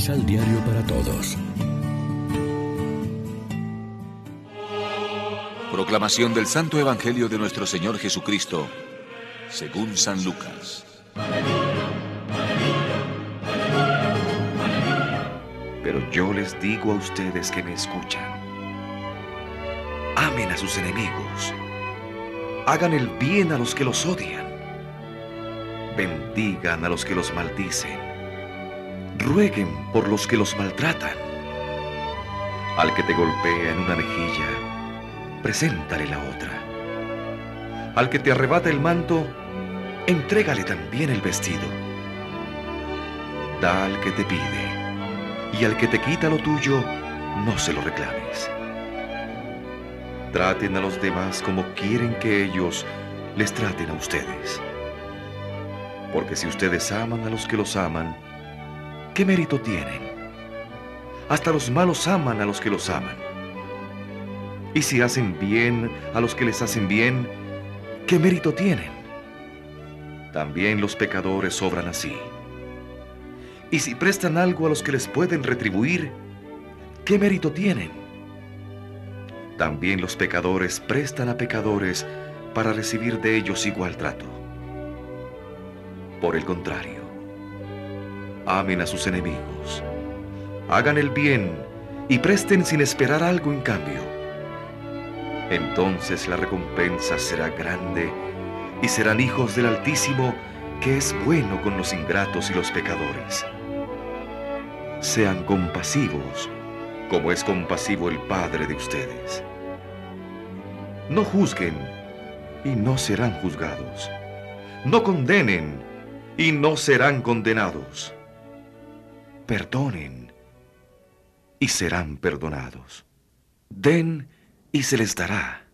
Misal Diario para Todos. Proclamación del Santo Evangelio de nuestro Señor Jesucristo, según San Lucas. Pero yo les digo a ustedes que me escuchan. Amen a sus enemigos. Hagan el bien a los que los odian. Bendigan a los que los maldicen. Rueguen por los que los maltratan. Al que te golpea en una mejilla, preséntale la otra. Al que te arrebata el manto, entrégale también el vestido. Da al que te pide, y al que te quita lo tuyo, no se lo reclames. Traten a los demás como quieren que ellos les traten a ustedes. Porque si ustedes aman a los que los aman, ¿qué mérito tienen? Hasta los malos aman a los que los aman. Y si hacen bien a los que les hacen bien, ¿qué mérito tienen? También los pecadores obran así. Y si prestan algo a los que les pueden retribuir, ¿qué mérito tienen? También los pecadores prestan a pecadores para recibir de ellos igual trato. Por el contrario, amen a sus enemigos, hagan el bien y presten sin esperar algo en cambio. Entonces la recompensa será grande y serán hijos del Altísimo que es bueno con los ingratos y los pecadores. Sean compasivos, como es compasivo el Padre de ustedes. No juzguen y no serán juzgados. No condenen y no serán condenados. Perdonen y serán perdonados. Den y se les dará.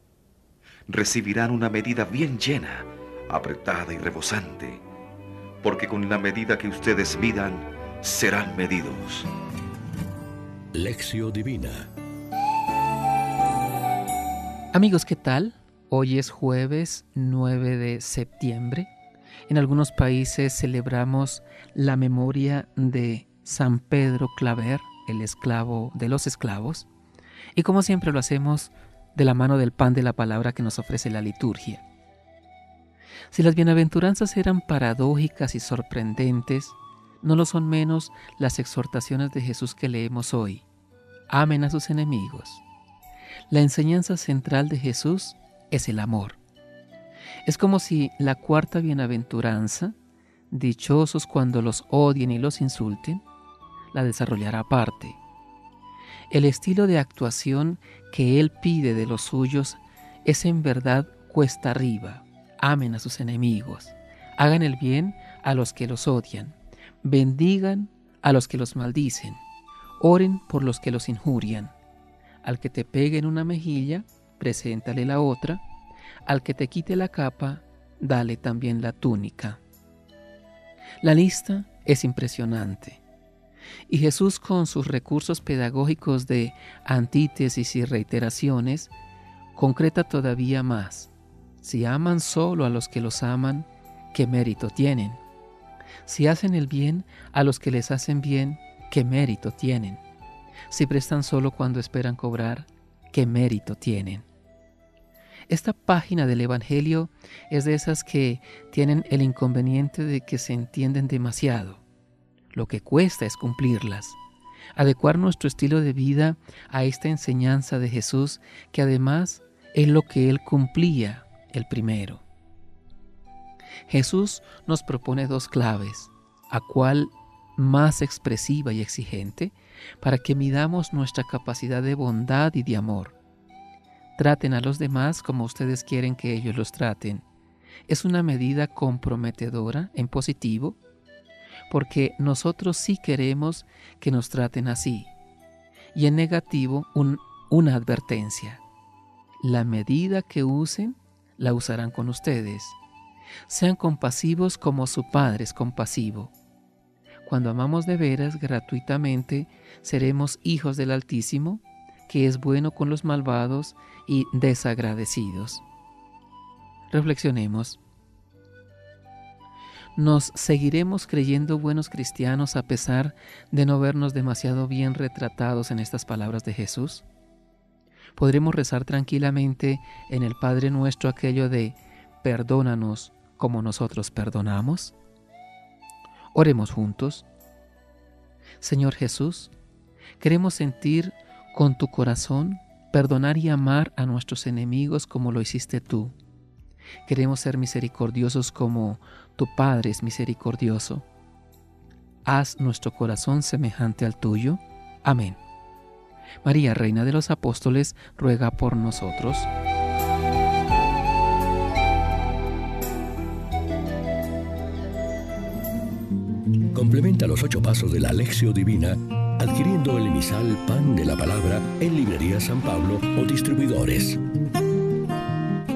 Recibirán una medida bien llena, apretada y rebosante, porque con la medida que ustedes midan, serán medidos. Lección Divina Amigos, ¿qué tal? Hoy es jueves 9 de septiembre. En algunos países celebramos la memoria de San Pedro Claver, el esclavo de los esclavos. Y como siempre lo hacemos de la mano del pan de la palabra que nos ofrece la liturgia. Si las bienaventuranzas eran paradójicas y sorprendentes, no lo son menos las exhortaciones de Jesús que leemos hoy. Amen a sus enemigos la enseñanza central de Jesús es el amor. Es como si la cuarta bienaventuranza, dichosos cuando los odien y los insulten, la desarrollara aparte. El estilo de actuación que Él pide de los suyos es en verdad cuesta arriba. Amen a sus enemigos, hagan el bien a los que los odian, bendigan a los que los maldicen, oren por los que los injurian al que te pegue en una mejilla, preséntale la otra. Al que te quite la capa, dale también la túnica. La lista es impresionante. Y Jesús con sus recursos pedagógicos de antítesis y reiteraciones, concreta todavía más. Si aman solo a los que los aman, ¿qué mérito tienen? Si hacen el bien a los que les hacen bien, ¿qué mérito tienen? Si prestan solo cuando esperan cobrar, ¿qué mérito tienen? Esta página del Evangelio es de esas que tienen el inconveniente de que se entienden demasiado. Lo que cuesta es cumplirlas, adecuar nuestro estilo de vida a esta enseñanza de Jesús que además es lo que Él cumplía el primero. Jesús nos propone dos claves, a cuál más expresiva y exigente para que midamos nuestra capacidad de bondad y de amor. Traten a los demás como ustedes quieren que ellos los traten. Es una medida comprometedora en positivo, porque nosotros sí queremos que nos traten así. Y en negativo, una advertencia. La medida que usen, la usarán con ustedes. Sean compasivos como su Padre es compasivo. Cuando amamos de veras gratuitamente, seremos hijos del Altísimo, que es bueno con los malvados y desagradecidos. Reflexionemos. ¿Nos seguiremos creyendo buenos cristianos a pesar de no vernos demasiado bien retratados en estas palabras de Jesús? ¿Podremos rezar tranquilamente en el Padre nuestro aquello de perdónanos como nosotros perdonamos? Oremos juntos. Señor Jesús, queremos sentir con tu corazón perdonar y amar a nuestros enemigos como lo hiciste tú. Queremos ser misericordiosos como tu Padre es misericordioso. Haz nuestro corazón semejante al tuyo. Amén. María, Reina de los Apóstoles, ruega por nosotros. Complementa los ocho pasos de la Alexio Divina adquiriendo el emisal Pan de la Palabra en Librería San Pablo o distribuidores.